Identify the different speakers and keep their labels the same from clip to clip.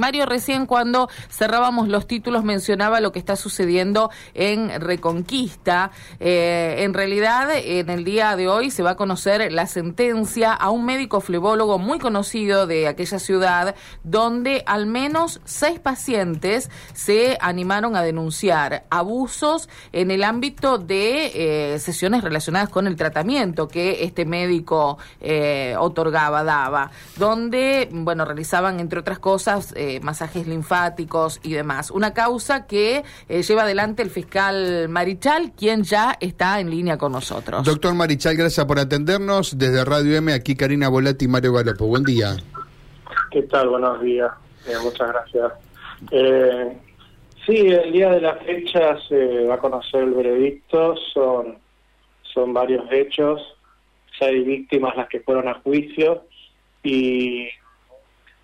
Speaker 1: Mario recién cuando cerrábamos los títulos mencionaba lo que está sucediendo en Reconquista. Eh, en realidad, en el día de hoy se va a conocer la sentencia a un médico flebólogo muy conocido de aquella ciudad, donde al menos seis pacientes se animaron a denunciar abusos en el ámbito de eh, sesiones relacionadas con el tratamiento que este médico eh, otorgaba, daba, donde, bueno, realizaban, entre otras cosas, eh, masajes linfáticos y demás. Una causa que eh, lleva adelante el fiscal Marichal, quien ya está en línea con nosotros.
Speaker 2: Doctor Marichal, gracias por atendernos. Desde Radio M, aquí Karina Volati y Mario Galopo. Buen día.
Speaker 3: ¿Qué tal? Buenos días. Eh, muchas gracias. Eh, sí, el día de la fecha se va a conocer el veredicto. Son, son varios hechos. Seis víctimas las que fueron a juicio y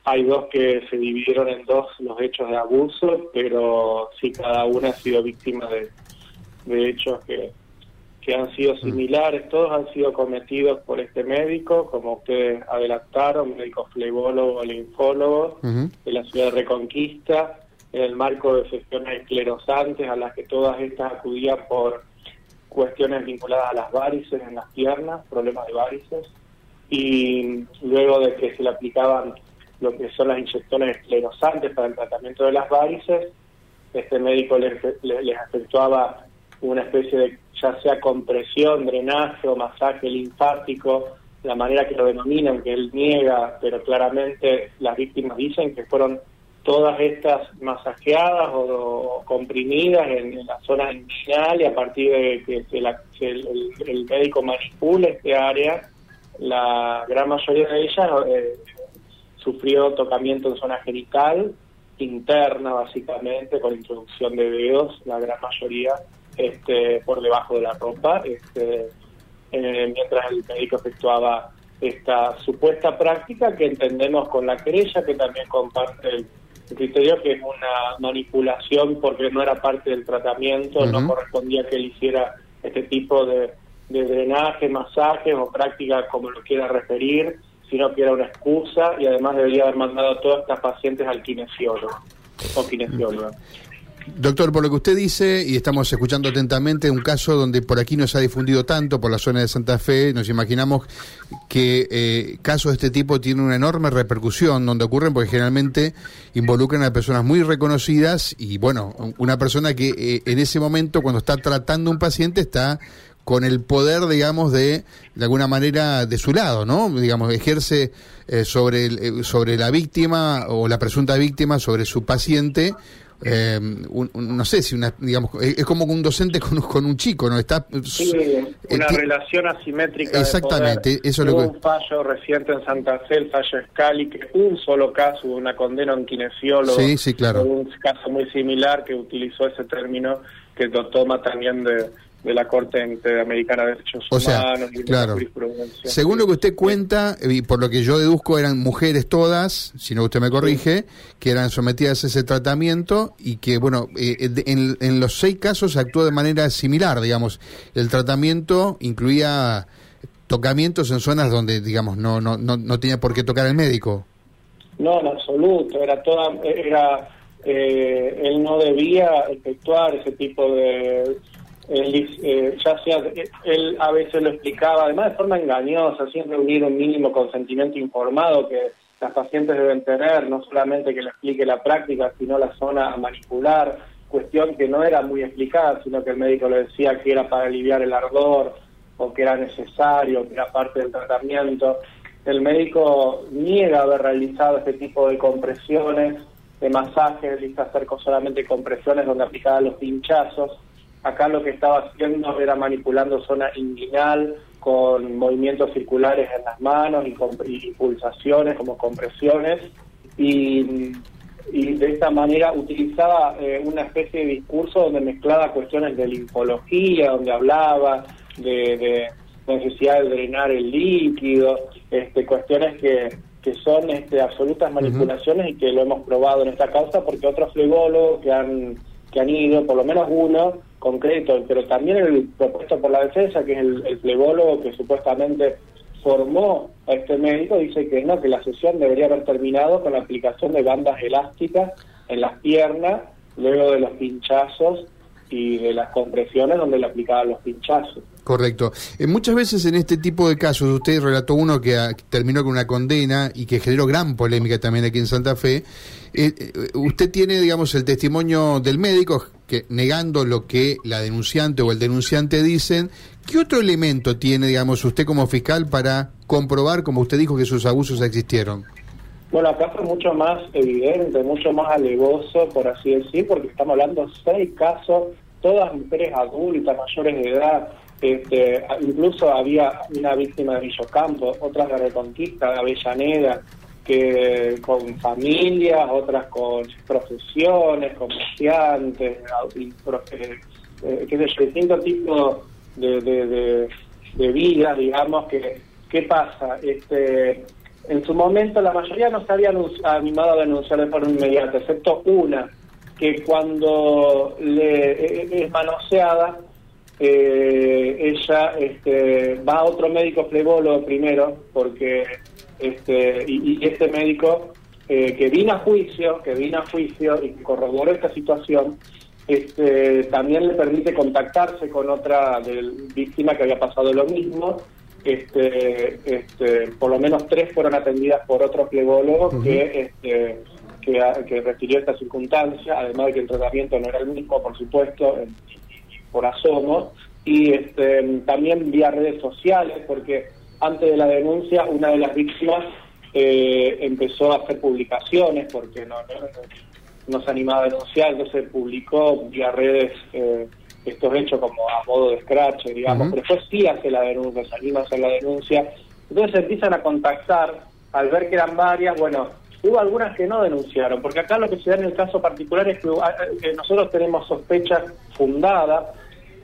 Speaker 3: hay dos que se dividieron en dos los hechos de abuso, pero sí cada una ha sido víctima de, de hechos que, que han sido similares, todos han sido cometidos por este médico, como ustedes adelantaron, médico flebólogo, linfólogo de la ciudad de Reconquista, en el marco de sesiones esclerosantes a las que todas estas acudían por cuestiones vinculadas a las varices en las piernas, problemas de varices, y luego de que se le aplicaban lo que son las inyecciones esclerosantes para el tratamiento de las varices. Este médico les, les, efectuaba una especie de, ya sea compresión, drenaje o masaje linfático, la manera que lo denominan, que él niega, pero claramente las víctimas dicen que fueron todas estas masajeadas o, comprimidas en, la zona inicial y a partir de que el, el, médico manipula este área, la gran mayoría de ellas eh, sufrió tocamiento en zona genital, interna básicamente, con introducción de dedos, la gran mayoría este, por debajo de la ropa, este, eh, mientras el médico efectuaba esta supuesta práctica que entendemos con la querella, que también comparte el, criterio que es una manipulación porque no era parte del tratamiento, no correspondía que él hiciera este tipo de, de drenaje, masajes o prácticas como lo quiera referir, sino que era una excusa y además debería haber mandado a todas estas pacientes al kinesiólogo o kinesióloga.
Speaker 2: Doctor, por lo que usted dice, y estamos escuchando atentamente, un caso donde por aquí no se ha difundido tanto, por la zona de Santa Fe, nos imaginamos que eh, casos de este tipo tienen una enorme repercusión donde ocurren porque generalmente involucran a personas muy reconocidas y bueno, una persona que eh, en ese momento cuando está tratando un paciente está con el poder, digamos, de de alguna manera de su lado, ¿no? Digamos, ejerce eh, sobre, el, eh, sobre la víctima o la presunta víctima, sobre su paciente, eh, no sé si una, digamos, es como un docente con, con un chico, ¿no? Está,
Speaker 3: sí, una relación asimétrica.
Speaker 2: Exactamente, eso es lo
Speaker 3: que... un fallo reciente en Santa Fe, el fallo Scali, que un solo caso, una condena a un kinesiólogo.
Speaker 2: Sí, sí, claro.
Speaker 3: Un caso muy similar que utilizó ese término que lo toma también de de la Corte Interamericana de Derechos Humanos y de
Speaker 2: claro. la. Según lo que usted cuenta, y por lo que yo deduzco, eran mujeres todas, si no usted me corrige, que eran sometidas a ese tratamiento y que, bueno, eh, en, en, los seis casos actuó de manera similar, digamos. El tratamiento incluía tocamientos en zonas donde, digamos, no, no, no, no tenía por qué tocar el médico.
Speaker 3: No, en absoluto, era toda, era, eh, él no debía efectuar ese tipo de él, eh, ya sea, él a veces lo explicaba, además de forma engañosa, sin reunir un mínimo consentimiento informado que las pacientes deben tener, no solamente que le explique la práctica, sino la zona a manipular, cuestión que no era muy explicada, sino que el médico le decía que era para aliviar el ardor o que era necesario, que era parte del tratamiento. El médico niega haber realizado este tipo de compresiones, de masajes, hacer solamente compresiones donde aplicaba los pinchazos Acá lo que estaba haciendo era manipulando zona inguinal con movimientos circulares en las manos y, con, pulsaciones como compresiones. Y, de esta manera utilizaba eh, una especie de discurso donde mezclaba cuestiones de linfología, donde hablaba de, necesidad de drenar el líquido, este, cuestiones que, que son este, absolutas manipulaciones y que lo hemos probado en esta causa porque otros flególogos que han, que han ido, por lo menos uno, concreto, pero también el propuesto por la defensa, que es el, el que supuestamente informó a este médico, dice que no, que la sesión debería haber terminado con la aplicación de bandas elásticas en las piernas, luego de los pinchazos y de las compresiones donde le aplicaban los pinchazos.
Speaker 2: Correcto. Eh, muchas veces en este tipo de casos, usted relató uno que ah, terminó con una condena y que generó gran polémica también aquí en Santa Fe. Eh, eh, usted tiene, digamos, el testimonio del médico que negando lo que la denunciante o el denunciante dicen. ¿Qué otro elemento tiene, digamos, usted como fiscal para comprobar, como usted dijo, que sus abusos existieron?
Speaker 3: Bueno, acá fue mucho más evidente, mucho más alevoso, por así decir, porque estamos hablando de seis casos, todas mujeres adultas, mayores de edad, este, incluso había una víctima de Villocampo, otras de Reconquista, de Avellaneda, que con familias, otras con profesiones, comerciantes, eh, eh, que distintos tipos de, de, de, vida, digamos, que ¿qué pasa? Este, en su momento la mayoría no se había animado a denunciar de forma inmediata, excepto una, que cuando le eh, es manoseada, eh, ella este, va a otro médico flebólogo primero, porque este, y, este médico eh, que vino a juicio, que vino a juicio y corroboró esta situación, este, también le permite contactarse con otra víctima que había pasado lo mismo. Este, este, por lo menos tres fueron atendidas por otro flebólogo que, este, que, que refirió esta circunstancia, además de que el tratamiento no era el mismo, por supuesto, por asomo, y este, también vía redes sociales, porque antes de la denuncia una de las víctimas eh, empezó a hacer publicaciones porque no, no, se animaba a denunciar, entonces publicó vía redes eh, estos hechos como a modo de scratch, digamos, pero después sí hace la denuncia, se anima a hacer la denuncia, entonces empiezan a contactar, al ver que eran varias, bueno, hubo algunas que no denunciaron, porque acá lo que se da en el caso particular es que eh, nosotros tenemos sospechas fundadas,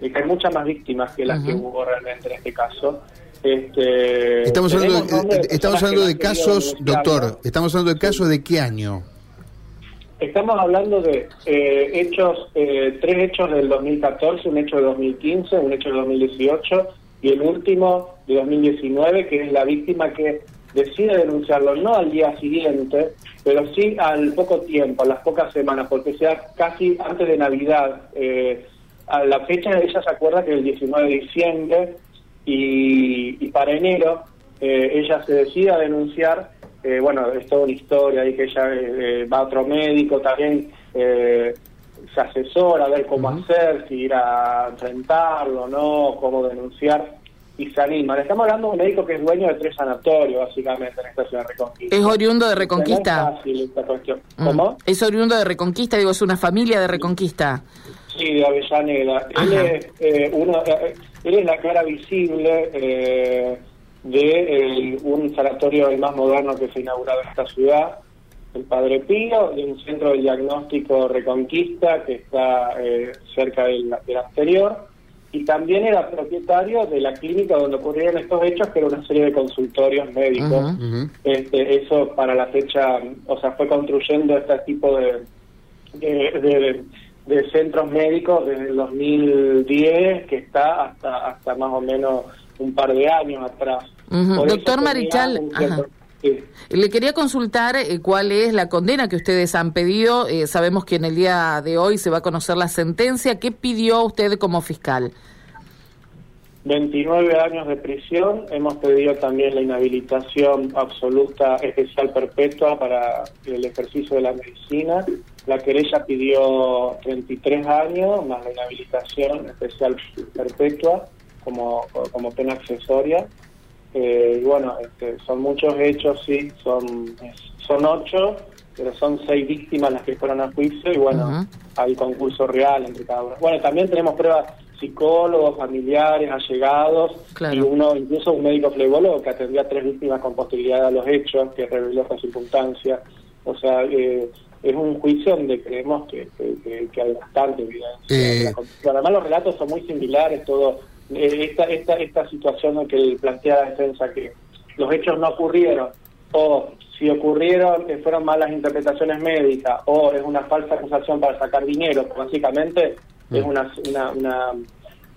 Speaker 3: y que hay muchas más víctimas que las que hubo realmente en este caso. Este,
Speaker 2: estamos hablando, de, estamos hablando de casos, doctor, estamos hablando de casos de qué año?
Speaker 3: Estamos hablando de eh, hechos, eh, tres hechos del 2014, un hecho de 2015, un hecho de 2018 y el último de 2019, que es la víctima que decide denunciarlo, no al día siguiente, pero sí al poco tiempo, a las pocas semanas, porque sea casi antes de Navidad. Eh, a la fecha ella se acuerda que el 19 de diciembre y, para enero eh, ella se decide a denunciar, eh, bueno, es toda una historia y que ella eh, va a otro médico también, se asesora a ver cómo hacer, si ir a enfrentarlo, no, cómo denunciar y se anima. Le estamos hablando de un médico que es dueño de tres sanatorios, básicamente, en esta ciudad de Reconquista.
Speaker 1: ¿Es oriundo de Reconquista?
Speaker 3: Mm. ¿Cómo?
Speaker 1: ¿Es oriundo de Reconquista? Digo, es una familia de Reconquista.
Speaker 3: Sí, de Avellaneda. Él es, eh, uno, eh, él es la cara visible eh, de un sanatorio el más moderno que se ha inaugurado en esta ciudad, el Padre Pío, de un centro de diagnóstico Reconquista que está cerca del, anterior, y también era propietario de la clínica donde ocurrieron estos hechos, que era una serie de consultorios médicos. este, eso para la fecha, o sea, fue construyendo este tipo de, de de centros médicos desde el 2010, que está hasta, hasta más o menos un par de años atrás.
Speaker 1: Doctor Marichal, le quería consultar eh, cuál es la condena que ustedes han pedido. Eh, sabemos que en el día de hoy se va a conocer la sentencia. ¿Qué pidió usted como fiscal?
Speaker 3: 29 años de prisión. Hemos pedido también la inhabilitación absoluta especial perpetua para el ejercicio de la medicina. La querella pidió 33 años más la inhabilitación especial perpetua como, como pena accesoria. Eh, y bueno, este, son muchos hechos, sí, son, son ocho, pero son seis víctimas las que fueron a juicio y bueno, hay concurso real entre cada uno. Bueno, también tenemos pruebas psicólogos, familiares, allegados, y uno, incluso un médico flebólogo que atendía a tres víctimas con posterioridad a los hechos, que reveló esta circunstancia. O sea, eh, es un juicio donde creemos que, hay bastante evidencia. Eh... Además, los relatos son muy similares, todo. Eh, esta, esta, esta situación que plantea la defensa, que los hechos no ocurrieron, o si ocurrieron, que fueron malas interpretaciones médicas, o es una falsa acusación para sacar dinero, básicamente es una, una,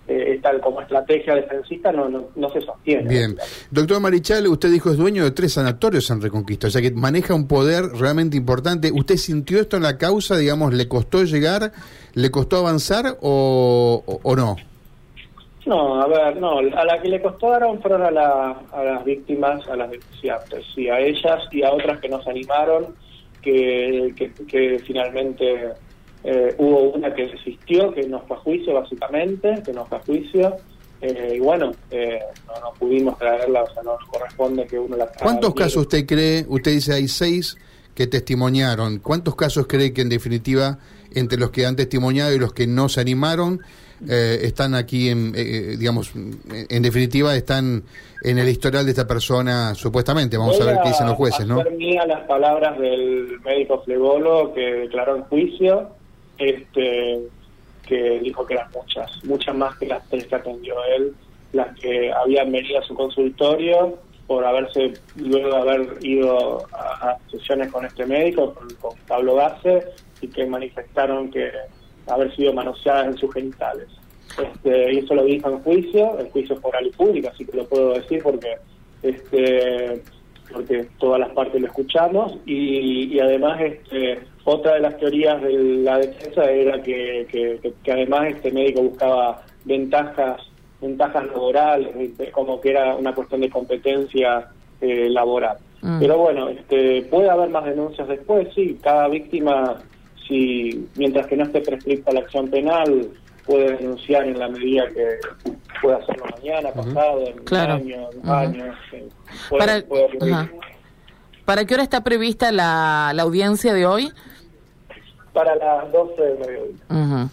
Speaker 3: eh, tal como estrategia defensista no, no, se sostiene.
Speaker 2: Bien. Doctor Marichal, usted dijo es dueño de tres sanatorios en Reconquista, o sea que maneja un poder realmente importante. ¿Usted sintió esto en la causa, digamos, le costó llegar, le costó avanzar o, o, no?
Speaker 3: No, a ver, no, a la que le costó dar fueron a, la, a las víctimas, a las denunciantes, sí, a ellas y a otras que nos animaron, que, que, que finalmente eh, hubo una que desistió, que nos fue a juicio básicamente, que nos fue a juicio. Eh, y bueno, eh, no, pudimos traerla, o sea, no nos corresponde que uno la
Speaker 2: ¿Cuántos casos usted cree? Usted dice hay seis que testimoniaron. ¿Cuántos casos cree que en definitiva, entre los que han testimoniado y los que no se animaron, están aquí, en, digamos, en definitiva, están en el historial de esta persona, supuestamente? Vamos a ver qué dicen los jueces, ¿no?
Speaker 3: mía las palabras del médico Flegolo que declaró en juicio este que dijo que eran muchas, muchas más que las tres que atendió él, las que habían venido a su consultorio por haberse, luego de haber ido a, sesiones con este médico, con, Pablo Gase, y que manifestaron que haber sido manoseadas en sus genitales. Este, y eso lo dijo en juicio, el juicio es oral y público, así que lo puedo decir porque este porque todas las partes lo escuchamos y, además este, otra de las teorías de la defensa era que, que, además este médico buscaba ventajas ventajas laborales como que era una cuestión de competencia eh, laboral mm. pero bueno este puede haber más denuncias después sí cada víctima si mientras que no esté prescripta la acción penal puede denunciar en la medida que pueda hacerlo mañana, pasado, en un año, un año.
Speaker 1: para, ¿Para qué hora está prevista la, la audiencia de hoy?
Speaker 3: Para las 12 de mediodía.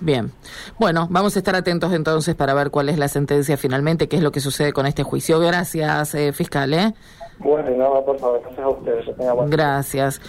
Speaker 1: Bien. Bueno, vamos a estar atentos entonces para ver cuál es la sentencia finalmente, qué es lo que sucede con este juicio. Gracias, eh, fiscal. ¿eh?
Speaker 3: Bueno, no, por favor, gracias a ustedes.
Speaker 1: Gracias.